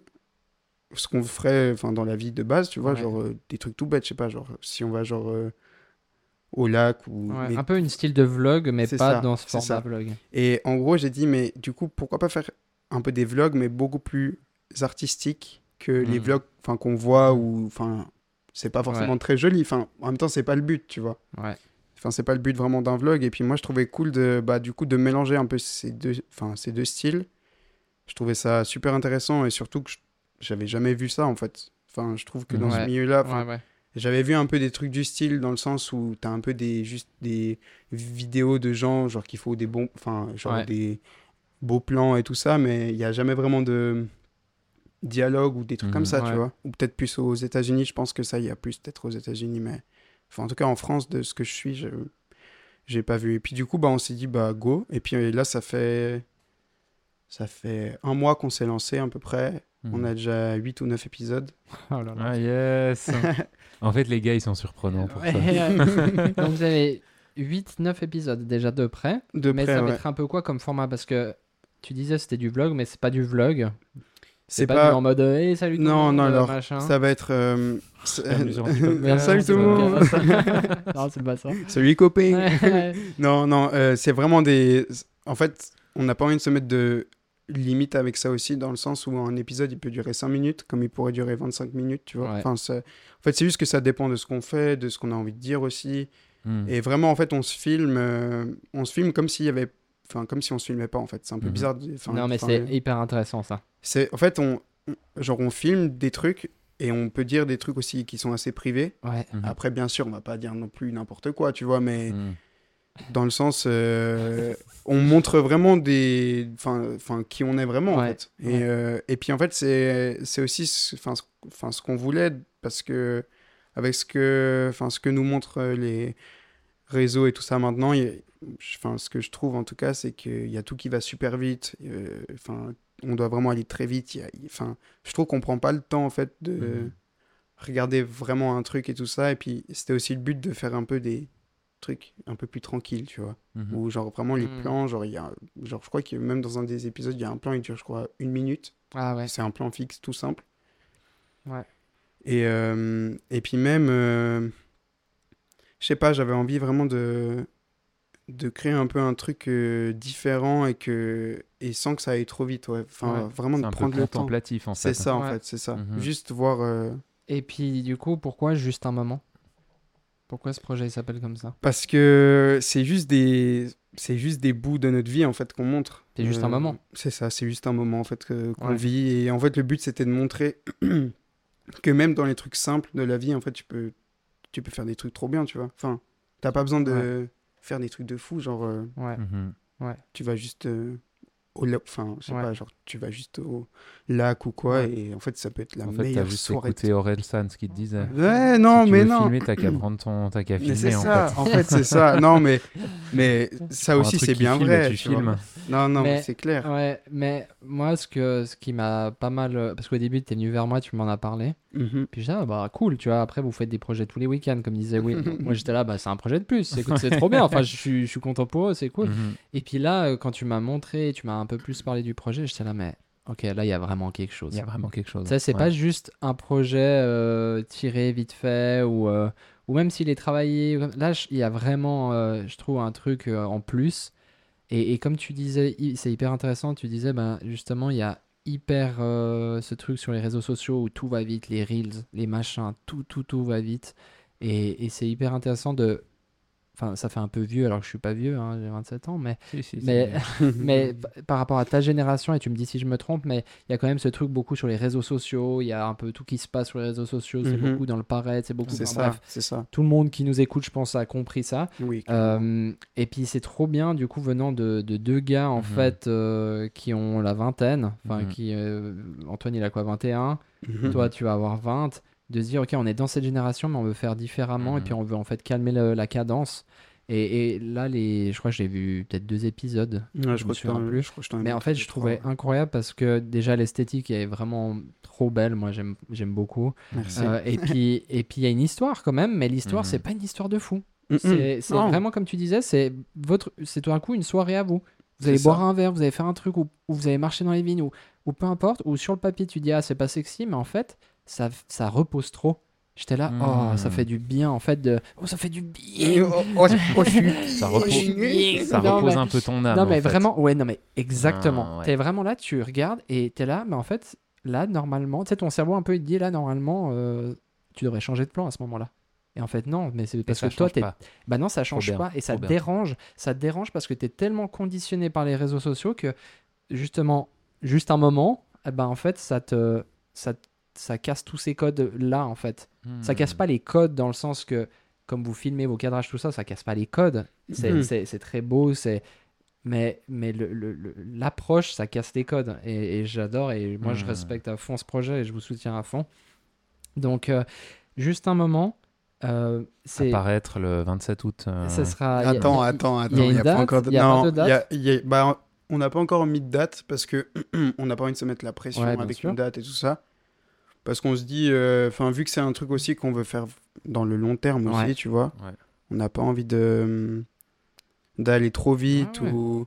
ce qu'on ferait enfin, dans la vie de base, tu vois, Ouais. genre euh, des trucs tout bêtes, je sais pas, genre, si on va, genre, euh, au lac ou. Ouais, mais- Un peu une style de vlog, mais pas ça, dans ce format ça. vlog. Et en gros, j'ai dit, mais du coup, pourquoi pas faire un peu des vlogs, mais beaucoup plus artistiques que les Mhm. vlogs qu'on voit ou. Enfin, c'est pas forcément Ouais. très joli. Enfin, en même temps, c'est pas le but, tu vois. Ouais. Enfin, c'est pas le but vraiment d'un vlog. Et puis moi, je trouvais cool de, bah, du coup, de mélanger un peu ces deux, enfin, ces deux styles. Je trouvais ça super intéressant et surtout que j'avais jamais vu ça en fait. Enfin, je trouve que dans Ouais. ce milieu-là, enfin, Ouais, ouais. J'avais vu un peu des trucs du style dans le sens où t'as un peu des juste des vidéos de gens genre qui font des bons, enfin genre Ouais. des beaux plans et tout ça, mais il y a jamais vraiment de dialogue ou des trucs Mhm. comme ça, Ouais. tu vois. Ou peut-être plus aux États-Unis. Je pense que ça, il y a plus peut-être aux États-Unis, mais enfin en tout cas en France, de ce que je suis, je j'ai pas vu. Et puis du coup, bah on s'est dit bah go. Et puis là, ça fait ça fait un mois qu'on s'est lancé à peu près. On Mhm. a déjà 8 ou 9 épisodes. *laughs* Oh là là. Ah yes *laughs* En fait, les gars, ils sont surprenants pour ça. *laughs* *laughs* Donc vous avez 8-9 épisodes déjà de près. De mais près, ça va ouais. être un peu quoi comme format? Parce que tu disais c'était du vlog, mais c'est pas du vlog. C'est pas, pas du en mode euh, hey, salut tout le Non, monde, non, euh, alors, machin. Ça va être. euh, peux- Mais *laughs* Salut tout le monde. non, c'est pas ça. Salut copain. Ouais. Non, non, euh, c'est vraiment des. En fait, on n'a pas envie de se mettre de limite avec ça aussi, dans le sens où un épisode il peut durer 5 minutes, comme il pourrait durer 25 minutes, tu vois. Ouais. Enfin, en fait, c'est juste que ça dépend de ce qu'on fait, de ce qu'on a envie de dire aussi. Mhm. Et vraiment, en fait, on se filme, euh, on se filme comme s'il y avait. Enfin, comme si on se filmait pas, en fait. C'est un peu Mhm. bizarre. non, mais c'est euh, hyper intéressant ça. c'est En fait, on, genre, on filme des trucs et on peut dire des trucs aussi qui sont assez privés. Ouais. Après, bien sûr, on va pas dire non plus n'importe quoi, tu vois, mais Mhm. Dans le sens, euh, on montre vraiment des, enfin, enfin, qui on est vraiment en fait. Et, ouais. euh, et puis en fait, c'est, c'est aussi, ce- enfin, enfin, ce qu'on voulait parce que avec ce que, enfin, ce que nous montrent euh, les réseaux et tout ça maintenant, enfin, ce que je trouve en tout cas, c'est qu'il y a tout qui va super vite. euh, Enfin, on doit vraiment aller très vite. Enfin, je trouve qu'on prend pas le temps en fait de Mhm. regarder vraiment un truc et tout ça. Et puis c'était aussi le but de faire un peu des trucs un peu plus tranquilles, tu vois. Mhm. Où genre vraiment les Mhm. plans, genre il y a, genre je crois que même dans un des épisodes, il y a un plan, il dure je crois une minute. Ah ouais. C'est un plan fixe, tout simple. Ouais. Et, euh, et puis même, euh, je sais pas, j'avais envie vraiment de, de créer un peu un truc euh, différent et, que, et sans que ça aille trop vite. Ouais. Enfin, Ouais. vraiment C'est de un peu prendre le temps. contemplatif en C'est fait. ça en Ouais. fait, c'est ça. Juste voir. euh, Et puis du coup, pourquoi juste un moment? Pourquoi ce projet il s'appelle comme ça? Parce que c'est juste des. C'est juste des bouts de notre vie en fait qu'on montre. C'est juste un moment. C'est ça, c'est juste un moment en fait qu'on Ouais. vit. Et en fait, le but c'était de montrer *clears throat* que même dans les trucs simples de la vie, en fait, tu peux, tu peux faire des trucs trop bien, tu vois. Enfin, t'as pas besoin de faire des trucs de fou, genre euh, Ouais. Mhm. tu vas juste euh, au enfin je sais Ouais. pas genre tu vas juste au lac ou quoi Ouais. et en fait ça peut être la En fait, t'as meilleure juste soirée écouté Aurel San, ce qu'il te disait. Ouais, non, si tu mais veux non. filmer, t'as qu'à *clears throat* prendre ton, t'as qu'à filmer c'est en ça, fait. en fait, c'est ça. Non, mais, *laughs* mais ça aussi, c'est bien filme vrai. Tu tu filmes. Non, non, Mais- c'est clair. Ouais, mais moi, ce, que, ce qui m'a pas mal. Parce qu'au début, tu es venu vers moi, tu m'en as parlé. Mhm. Puis je ah, bah cool, tu vois. Après, vous faites des projets tous les week-ends, comme disait Will. Donc, *laughs* moi, j'étais là, bah c'est un projet de plus. C'est c'est trop bien. Enfin, je suis, je suis content pour eux, c'est cool. Mhm. Et puis là, euh, quand tu m'as montré, tu m'as un peu plus parlé du projet, j'étais là, mais ok, là, il y a vraiment quelque chose. Il y a vraiment quelque chose. Ça, c'est Ouais. pas juste un projet euh, tiré vite fait ou, euh, ou même s'il est travaillé. Là, il y a vraiment, euh, je trouve, un truc en plus. Et, et comme tu disais, c'est hyper intéressant. Tu disais, ben, justement, il y a hyper ce truc sur les réseaux sociaux où tout va vite, les reels, les machins, tout, tout, tout va vite. Et, et c'est hyper intéressant de. Enfin, ça fait un peu vieux alors que je suis pas vieux, hein, j'ai 27 ans, mais Si, si, si. mais, mais *laughs* *laughs* par rapport à ta génération, et tu me dis si je me trompe, mais il y a quand même ce truc beaucoup sur les réseaux sociaux, il y a un peu tout qui se passe sur les réseaux sociaux, c'est Mhm. beaucoup dans le paraître, c'est beaucoup. C'est ça, bref, c'est ça. tout le monde qui nous écoute, je pense, a compris ça. Oui. Euh, et puis c'est trop bien, du coup, venant de, de deux gars, en Mhm. fait, euh, qui ont la vingtaine, enfin, Mhm. qui. euh, Antoine, il a quoi, 21 Mhm. Toi, tu vas avoir 20. De se dire, ok, on est dans cette génération, mais on veut faire différemment, et Mhm. puis on veut en fait calmer le- la cadence. Et, et là, les, je crois que j'ai vu peut-être deux épisodes. Ouais, je me je crois plus. je crois que t'en ai Mais en fait, je trouvais incroyable parce que déjà l'esthétique est vraiment trop belle. Moi, j'aime, j'aime beaucoup. Merci. Euh, et puis, et puis il y a une histoire quand même, mais l'histoire Mhm. c'est pas une histoire de fou. C'est, vraiment comme tu disais, c'est votre, c'est tout d'un coup une soirée à vous. Vous allez boire ça. un verre, vous allez faire un truc ou, ou vous allez marcher dans les vignes ou, ou peu importe. Ou sur le papier tu dis ah c'est pas sexy, mais en fait ça, ça repose trop. J'étais là, oh ça Mhm. fait du bien en fait de, oh ça fait du bien. oh, oh, oh, je *laughs* suis- Ça repose, ça Non, repose mais- un peu ton âme. Non, mais en fait. vraiment, ouais, non, mais exactement. Ah, ouais. T'es vraiment là, tu regardes et t'es là, mais en fait, là, normalement, tu sais, ton cerveau un peu, il te dit, là, normalement, euh, tu devrais changer de plan à ce moment-là. Et en fait, non, mais c'est parce ça que toi, t'es. Bah non, ça change bien, pas et ça te dérange. Ça te dérange parce que t'es tellement conditionné par les réseaux sociaux que, justement, juste un moment, eh ben, en fait, ça te. Ça, ça casse tous ces codes là, en fait. Ça casse Hmm. pas les codes dans le sens que, comme vous filmez vos cadrages, tout ça, ça casse pas les codes. C'est c'est très beau, c'est. Mais, mais le- le- le- l'approche, ça casse les codes. Et, et j'adore. Et moi, je Mhm. respecte à fond ce projet et je vous soutiens à fond. Donc, euh, juste un moment. Euh, c'est. Apparaître le 27 août. euh, Ça sera. y a- Attends, a- attends, attends. il y a pas encore de... Il y a pas non, de date y y bah, on n'a pas encore mis de date parce que *clears throat* on n'a pas envie de se mettre la pression Ouais, avec sûr. une date et tout ça. Parce qu'on se dit, euh, enfin, vu que c'est un truc aussi qu'on veut faire dans le long terme aussi, Ouais. tu vois, Ouais. on n'a pas envie de d'aller trop vite ouais. ou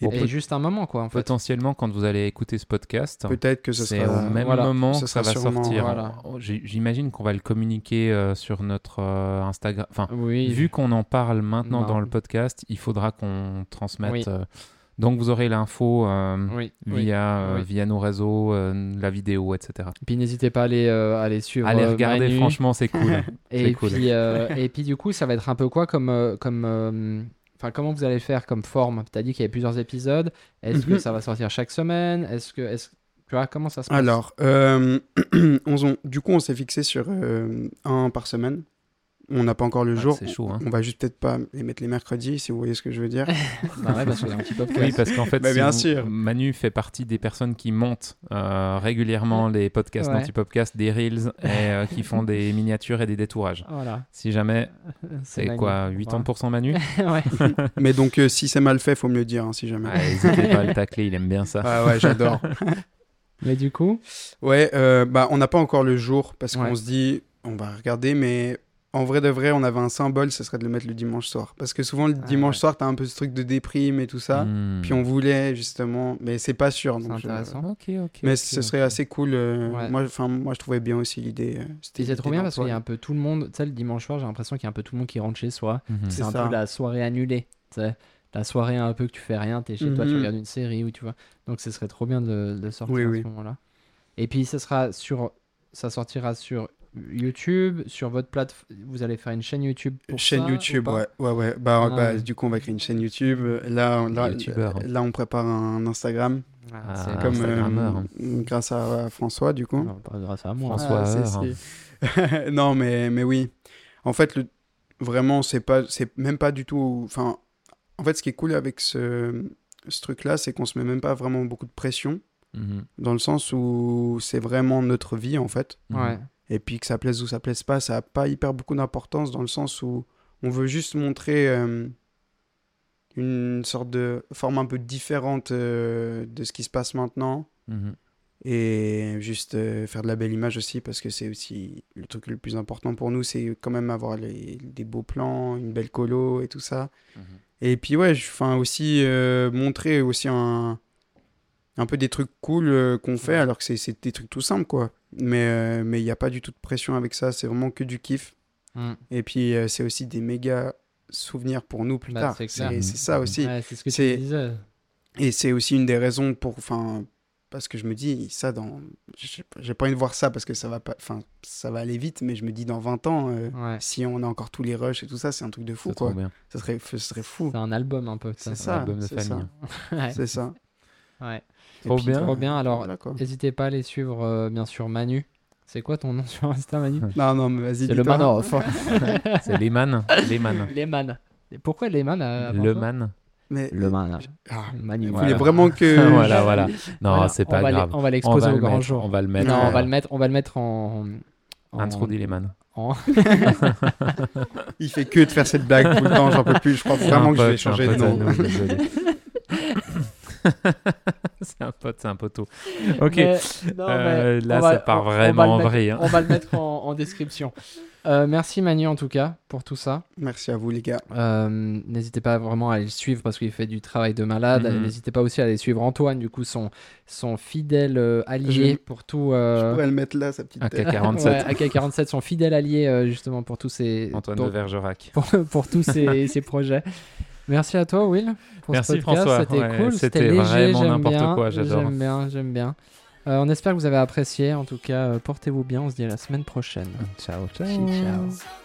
Et peut- juste un moment, quoi, en fait. Potentiellement, quand vous allez écouter ce podcast, peut-être que ce c'est sera au même voilà, moment que ça va sûrement- sortir. voilà. Oh, J'imagine qu'on va le communiquer euh, sur notre euh, Instagram. Enfin, Oui. vu qu'on en parle maintenant Non. dans le podcast, il faudra qu'on transmette. Oui. euh, donc, vous aurez l'info euh, Oui. oui. via, euh, oui. via nos réseaux, euh, la vidéo, etc. Puis n'hésitez pas à aller, euh, à aller suivre. Allez regarder, Manu. franchement, c'est cool. *laughs* Et cool. puis, euh, *laughs* et puis du coup, ça va être un peu quoi comme, comme, euh, enfin, comment vous allez faire comme forme? T'as dit qu'il y avait plusieurs épisodes. Est-ce que Mhm. ça va sortir chaque semaine? Est-ce que, est-ce, tu vois, comment ça se passe? Alors, euh, *clears throat* on du coup, on s'est fixé sur euh, un par semaine. On n'a pas encore le Ouais, jour. c'est chaud, hein. On va juste peut-être pas les mettre les mercredis, si vous voyez ce que je veux dire. *laughs* Bah ouais, parce que c'est un petit podcast. Oui, parce qu'en fait, Bah, si bien vous- sûr. Manu fait partie des personnes qui montent euh, régulièrement les podcasts Ouais. d'anti-podcast, des reels, et euh, qui font des *laughs* miniatures et des détourages. Voilà. Si jamais, c'est Manu. quoi, 80% Manu Ouais. *laughs* Mais donc, euh, si c'est mal fait, faut me le dire, hein, si jamais. N'hésitez pas à le tacler, il aime bien ça. Ah ouais, j'adore. Mais du coup, Ouais, euh, bah, on n'a pas encore le jour parce Ouais. qu'on se dit, on va regarder, mais en vrai de vrai, on avait un symbole, ce serait de le mettre le dimanche soir. Parce que souvent, le Ah dimanche ouais. soir, t'as un peu ce truc de déprime et tout ça. Hmm. Puis on voulait justement, mais c'est pas sûr. c'est je- intéressant. Ok, ok. Mais ce serait assez cool. euh, Ouais. Moi, enfin, moi, je trouvais bien aussi l'idée. euh, c'est trop bien parce qu'il y a un peu tout le monde. Tu sais, le dimanche soir, j'ai l'impression qu'il y a un peu tout le monde qui rentre chez soi. Mhm. C'est C'est un ça. peu la soirée annulée. tu sais. La soirée un peu que tu fais rien, t'es chez toi, tu Mhm. regardes une série ou tu vois. Donc ce serait trop bien de, de sortir Oui, à oui. ce moment-là. Et puis ça sera sur, ça sortira sur YouTube, sur votre plateforme. Vous allez faire une chaîne YouTube. Pour chaîne ça, YouTube, ouais, ouais, ouais. Bah, Ah, bah, du coup, on va créer une chaîne YouTube. Là, là, là, on prépare un Instagram, Ah, Ah, c'est comme euh, grâce à, François, du coup. Non, pas grâce à moi. François. Ah, *laughs* non, mais, mais oui. En fait, le, vraiment, c'est pas, c'est même pas du tout. Enfin, en fait, ce qui est cool avec ce, ce truc-là, c'est qu'on se met même pas vraiment beaucoup de pression, Mhm. dans le sens où c'est vraiment notre vie en fait. Ouais. Et puis que ça plaise ou ça plaise pas, ça n'a pas hyper beaucoup d'importance dans le sens où on veut juste montrer euh, une sorte de forme un peu différente euh, de ce qui se passe maintenant. Mhm. Et juste euh, faire de la belle image aussi, parce que c'est aussi le truc le plus important pour nous, c'est quand même avoir les- des beaux plans, une belle colo et tout ça. Mhm. Et puis ouais, enfin aussi montrer aussi un, un peu des trucs cool qu'on fait, alors que c'est- c'est des trucs tout simples quoi. Mais euh, mais il n'y a pas du tout de pression avec ça, c'est vraiment que du kiff. Mm. Et puis euh, c'est aussi des méga souvenirs pour nous plus Bah, tard. c'est ça aussi. Ouais, c'est ce que c'est- tu disais. Et c'est aussi une des raisons pour. Enfin, parce que je me dis, ça, dans. J'ai pas envie de voir ça parce que ça va pas. Enfin, ça va aller vite, mais je me dis, dans 20 ans, euh, Ouais. si on a encore tous les rushs et tout ça, c'est un truc de fou, quoi. bien. Ça serait, ce serait fou. C'est un album un peu. C'est ça. ça. album de c'est ça. famille. *laughs* Ouais. C'est ça. Ouais. Trop puis, bien. Trop bien. Alors, voilà, n'hésitez pas à les suivre, euh, bien sûr, Manu. C'est quoi ton nom sur Insta, Manu *laughs* Non, non, mais vas-y. C'est le. Manoff. *laughs* C'est Lehman. Lehman. *laughs* Les man. Et pourquoi les man à- avant Le man. Mais. Le man. Ah, Manu. Voilà. voulez vraiment que. voilà, voilà. Non, Voilà, c'est on pas va grave. l'e- On va On l'exposer va, au le grand mettre, jour. on va le Non, mettre. on euh, va le mettre, on va le mettre en. Lehman. en- Il fait que de faire cette blague tout le temps, j'en peux plus. Je crois vraiment que je vais changer de nom. *laughs* c'est un pote, c'est un poteau. *laughs* Ok. Mais- non, Euh, là, on va- ça part on- on va vraiment mettre- vrille, hein. On va le mettre en, *laughs* en description. Euh, merci Manu en tout cas pour tout ça. Merci à vous, les gars. Euh, N'hésitez pas vraiment à aller le suivre parce qu'il fait du travail de malade. Mhm. N'hésitez pas aussi à aller suivre Antoine, du coup son, son fidèle euh, allié Je- pour tout. Je pourrais le mettre là, sa petite tête. AK-47. ouais, AK-47, son fidèle allié euh, justement pour tous ces Antoine pour, de Vergerac. pour, pour tous ces, ces projets. Merci à toi Will pour Merci, ce podcast. François. C'était Ouais, cool, c'était vraiment n'importe quoi, j'adore. J'aime bien, j'aime bien. Euh, on espère que vous avez apprécié. En tout cas, euh, portez-vous bien. On se dit à la semaine prochaine. Ciao, ciao. Ciao.